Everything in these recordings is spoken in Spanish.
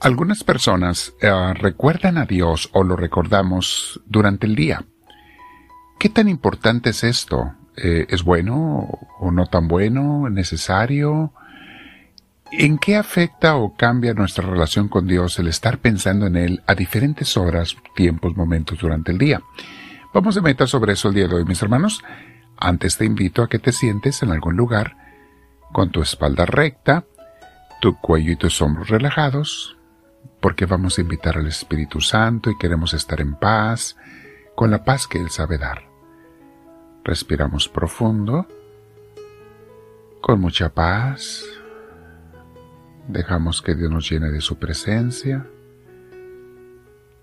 Algunas personas eh, recuerdan a Dios o lo recordamos durante el día. ¿Qué tan importante es esto? Eh, ¿Es bueno o no tan bueno? ¿Necesario? ¿En qué afecta o cambia nuestra relación con Dios el estar pensando en Él a diferentes horas, tiempos, momentos durante el día? Vamos a meter sobre eso el día de hoy, mis hermanos. Antes te invito a que te sientes en algún lugar con tu espalda recta, tu cuello y tus hombros relajados, porque vamos a invitar al Espíritu Santo y queremos estar en paz, con la paz que Él sabe dar. Respiramos profundo, con mucha paz. Dejamos que Dios nos llene de su presencia.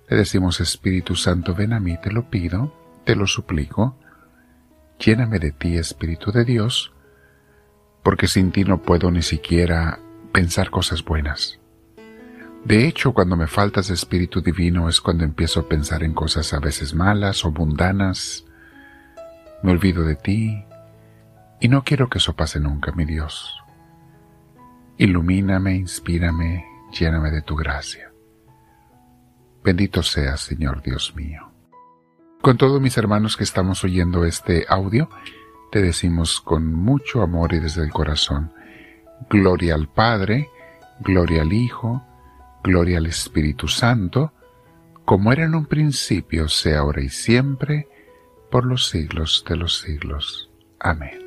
Le decimos, Espíritu Santo, ven a mí, te lo pido, te lo suplico. Lléname de ti, Espíritu de Dios, porque sin ti no puedo ni siquiera pensar cosas buenas. De hecho, cuando me faltas Espíritu Divino es cuando empiezo a pensar en cosas a veces malas o mundanas. Me olvido de ti y no quiero que eso pase nunca, mi Dios. Ilumíname, inspírame, lléname de tu gracia. Bendito seas, Señor Dios mío. Con todos mis hermanos que estamos oyendo este audio, te decimos con mucho amor y desde el corazón, gloria al Padre, gloria al Hijo, Gloria al Espíritu Santo, como era en un principio, sea ahora y siempre, por los siglos de los siglos. Amén.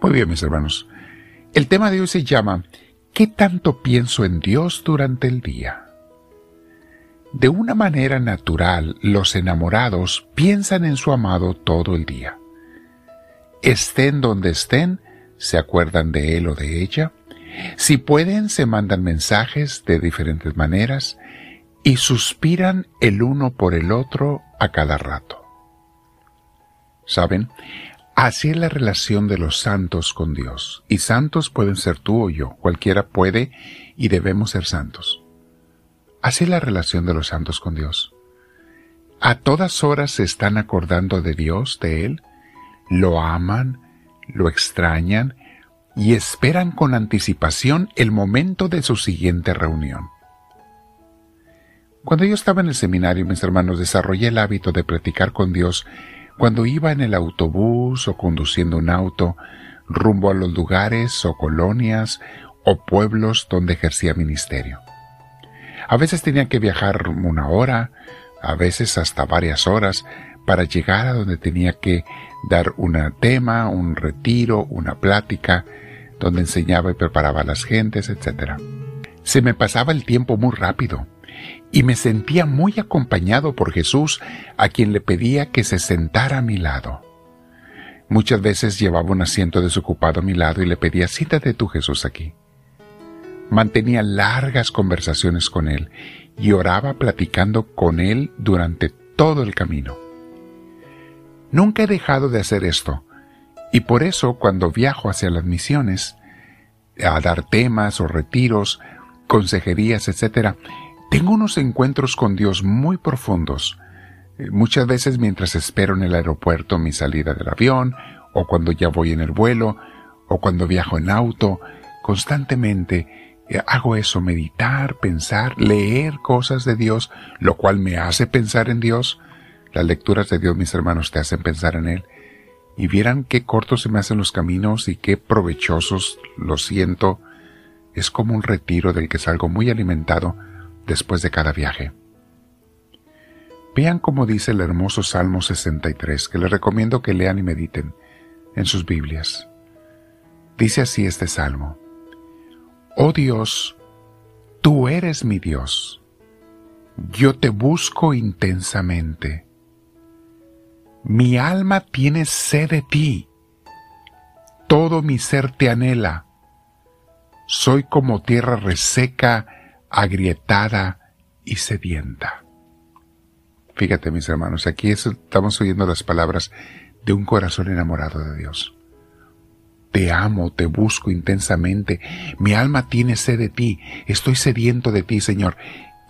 Muy bien, mis hermanos. El tema de hoy se llama ¿Qué tanto pienso en Dios durante el día? De una manera natural, los enamorados piensan en su amado todo el día. Estén donde estén, se acuerdan de él o de ella. Si pueden, se mandan mensajes de diferentes maneras y suspiran el uno por el otro a cada rato. ¿Saben? Así es la relación de los santos con Dios. Y santos pueden ser tú o yo. Cualquiera puede y debemos ser santos. Así es la relación de los santos con Dios. A todas horas se están acordando de Dios, de Él, lo aman, lo extrañan y esperan con anticipación el momento de su siguiente reunión. Cuando yo estaba en el seminario, mis hermanos, desarrollé el hábito de practicar con Dios cuando iba en el autobús o conduciendo un auto rumbo a los lugares o colonias o pueblos donde ejercía ministerio. A veces tenía que viajar una hora, a veces hasta varias horas, para llegar a donde tenía que dar un tema, un retiro, una plática, donde enseñaba y preparaba a las gentes, etc. Se me pasaba el tiempo muy rápido y me sentía muy acompañado por Jesús, a quien le pedía que se sentara a mi lado. Muchas veces llevaba un asiento desocupado a mi lado y le pedía, siéntate tú Jesús aquí. Mantenía largas conversaciones con él y oraba platicando con él durante todo el camino. Nunca he dejado de hacer esto, y por eso cuando viajo hacia las misiones, a dar temas o retiros, consejerías, etc., tengo unos encuentros con Dios muy profundos. Eh, muchas veces mientras espero en el aeropuerto mi salida del avión, o cuando ya voy en el vuelo, o cuando viajo en auto, constantemente eh, hago eso, meditar, pensar, leer cosas de Dios, lo cual me hace pensar en Dios, las lecturas de Dios, mis hermanos, te hacen pensar en Él. Y vieran qué cortos se me hacen los caminos y qué provechosos los siento. Es como un retiro del que salgo muy alimentado después de cada viaje. Vean cómo dice el hermoso Salmo 63, que les recomiendo que lean y mediten en sus Biblias. Dice así este salmo. Oh Dios, tú eres mi Dios. Yo te busco intensamente. Mi alma tiene sed de ti. Todo mi ser te anhela. Soy como tierra reseca, agrietada y sedienta. Fíjate, mis hermanos, aquí estamos oyendo las palabras de un corazón enamorado de Dios. Te amo, te busco intensamente. Mi alma tiene sed de ti. Estoy sediento de ti, Señor.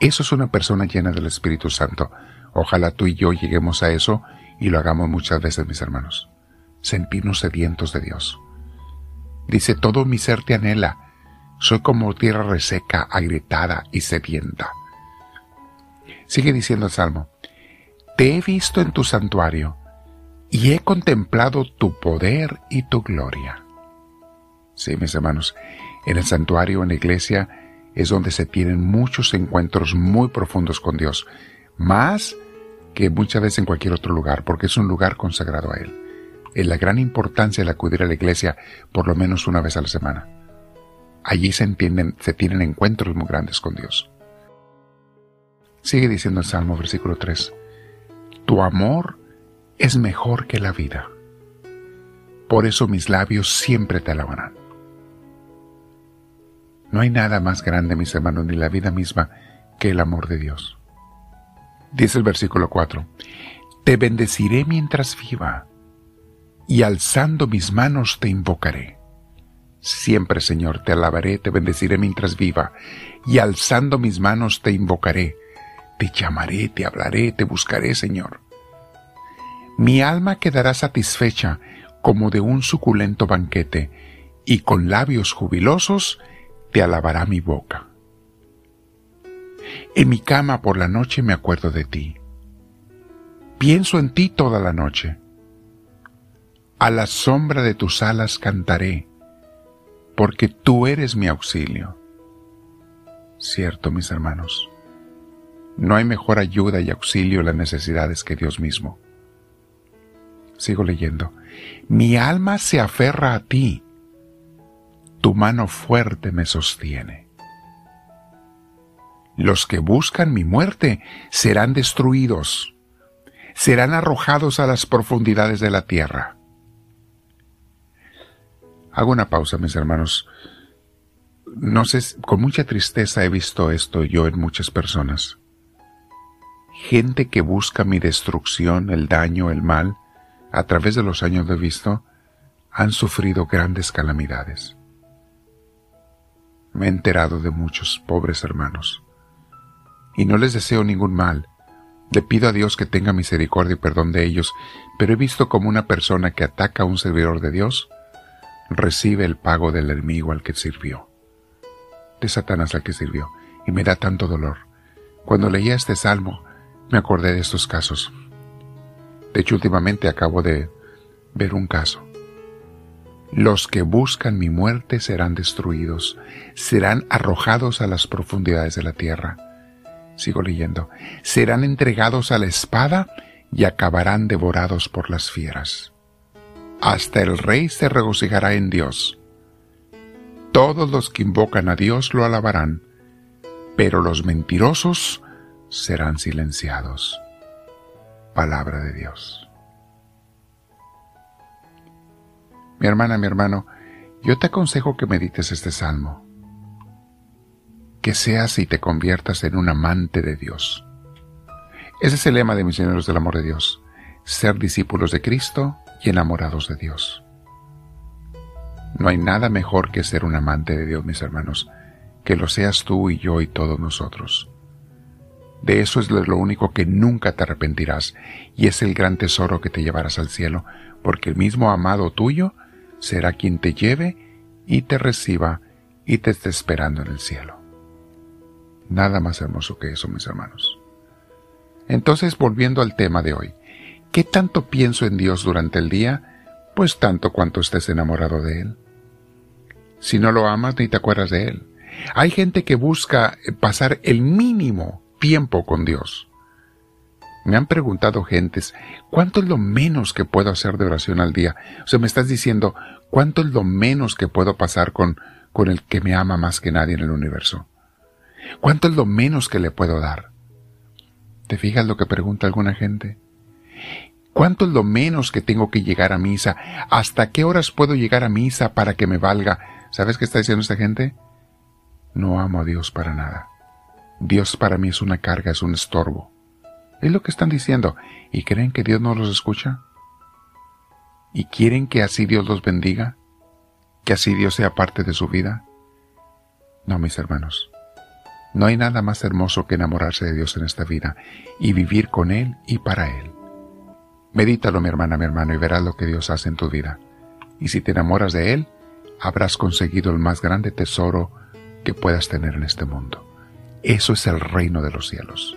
Eso es una persona llena del Espíritu Santo. Ojalá tú y yo lleguemos a eso y lo hagamos muchas veces, mis hermanos. Sentirnos sedientos de Dios. Dice, todo mi ser te anhela. Soy como tierra reseca, agrietada y sedienta. Sigue diciendo el Salmo, Te he visto en tu santuario y he contemplado tu poder y tu gloria. Sí, mis hermanos, en el santuario, en la iglesia, es donde se tienen muchos encuentros muy profundos con Dios, más que muchas veces en cualquier otro lugar, porque es un lugar consagrado a Él. Es la gran importancia de acudir a la iglesia por lo menos una vez a la semana. Allí se entienden, se tienen encuentros muy grandes con Dios. Sigue diciendo el Salmo versículo 3. Tu amor es mejor que la vida. Por eso mis labios siempre te alabarán. No hay nada más grande, mis hermanos, ni la vida misma que el amor de Dios. Dice el versículo 4, Te bendeciré mientras viva, y alzando mis manos te invocaré. Siempre, Señor, te alabaré, te bendeciré mientras viva, y alzando mis manos te invocaré. Te llamaré, te hablaré, te buscaré, Señor. Mi alma quedará satisfecha como de un suculento banquete, y con labios jubilosos te alabará mi boca. En mi cama por la noche me acuerdo de ti. Pienso en ti toda la noche. A la sombra de tus alas cantaré, porque tú eres mi auxilio. Cierto, mis hermanos, no hay mejor ayuda y auxilio en las necesidades que Dios mismo. Sigo leyendo. Mi alma se aferra a ti tu mano fuerte me sostiene. Los que buscan mi muerte serán destruidos, serán arrojados a las profundidades de la tierra. Hago una pausa, mis hermanos. No sé, con mucha tristeza he visto esto yo en muchas personas. Gente que busca mi destrucción, el daño, el mal, a través de los años de visto, han sufrido grandes calamidades. Me he enterado de muchos pobres hermanos. Y no les deseo ningún mal. Le pido a Dios que tenga misericordia y perdón de ellos, pero he visto como una persona que ataca a un servidor de Dios recibe el pago del enemigo al que sirvió. De Satanás al que sirvió. Y me da tanto dolor. Cuando leía este salmo, me acordé de estos casos. De hecho, últimamente acabo de ver un caso. Los que buscan mi muerte serán destruidos, serán arrojados a las profundidades de la tierra. Sigo leyendo. Serán entregados a la espada y acabarán devorados por las fieras. Hasta el rey se regocijará en Dios. Todos los que invocan a Dios lo alabarán, pero los mentirosos serán silenciados. Palabra de Dios. Mi hermana, mi hermano, yo te aconsejo que medites este salmo. Que seas y te conviertas en un amante de Dios. Ese es el lema de Misioneros del Amor de Dios. Ser discípulos de Cristo y enamorados de Dios. No hay nada mejor que ser un amante de Dios, mis hermanos, que lo seas tú y yo y todos nosotros. De eso es lo único que nunca te arrepentirás, y es el gran tesoro que te llevarás al cielo, porque el mismo amado tuyo será quien te lleve y te reciba y te esté esperando en el cielo. Nada más hermoso que eso, mis hermanos. Entonces, volviendo al tema de hoy, ¿qué tanto pienso en Dios durante el día? Pues tanto cuanto estés enamorado de Él. Si no lo amas, ni te acuerdas de Él. Hay gente que busca pasar el mínimo tiempo con Dios. Me han preguntado gentes, ¿cuánto es lo menos que puedo hacer de oración al día? O sea, me estás diciendo, ¿cuánto es lo menos que puedo pasar con, con el que me ama más que nadie en el universo? ¿Cuánto es lo menos que le puedo dar? ¿Te fijas lo que pregunta alguna gente? ¿Cuánto es lo menos que tengo que llegar a misa? ¿Hasta qué horas puedo llegar a misa para que me valga? ¿Sabes qué está diciendo esta gente? No amo a Dios para nada. Dios para mí es una carga, es un estorbo. Es lo que están diciendo. ¿Y creen que Dios no los escucha? ¿Y quieren que así Dios los bendiga? ¿Que así Dios sea parte de su vida? No, mis hermanos. No hay nada más hermoso que enamorarse de Dios en esta vida y vivir con Él y para Él. Medítalo, mi hermana, mi hermano, y verás lo que Dios hace en tu vida. Y si te enamoras de Él, habrás conseguido el más grande tesoro que puedas tener en este mundo. Eso es el reino de los cielos.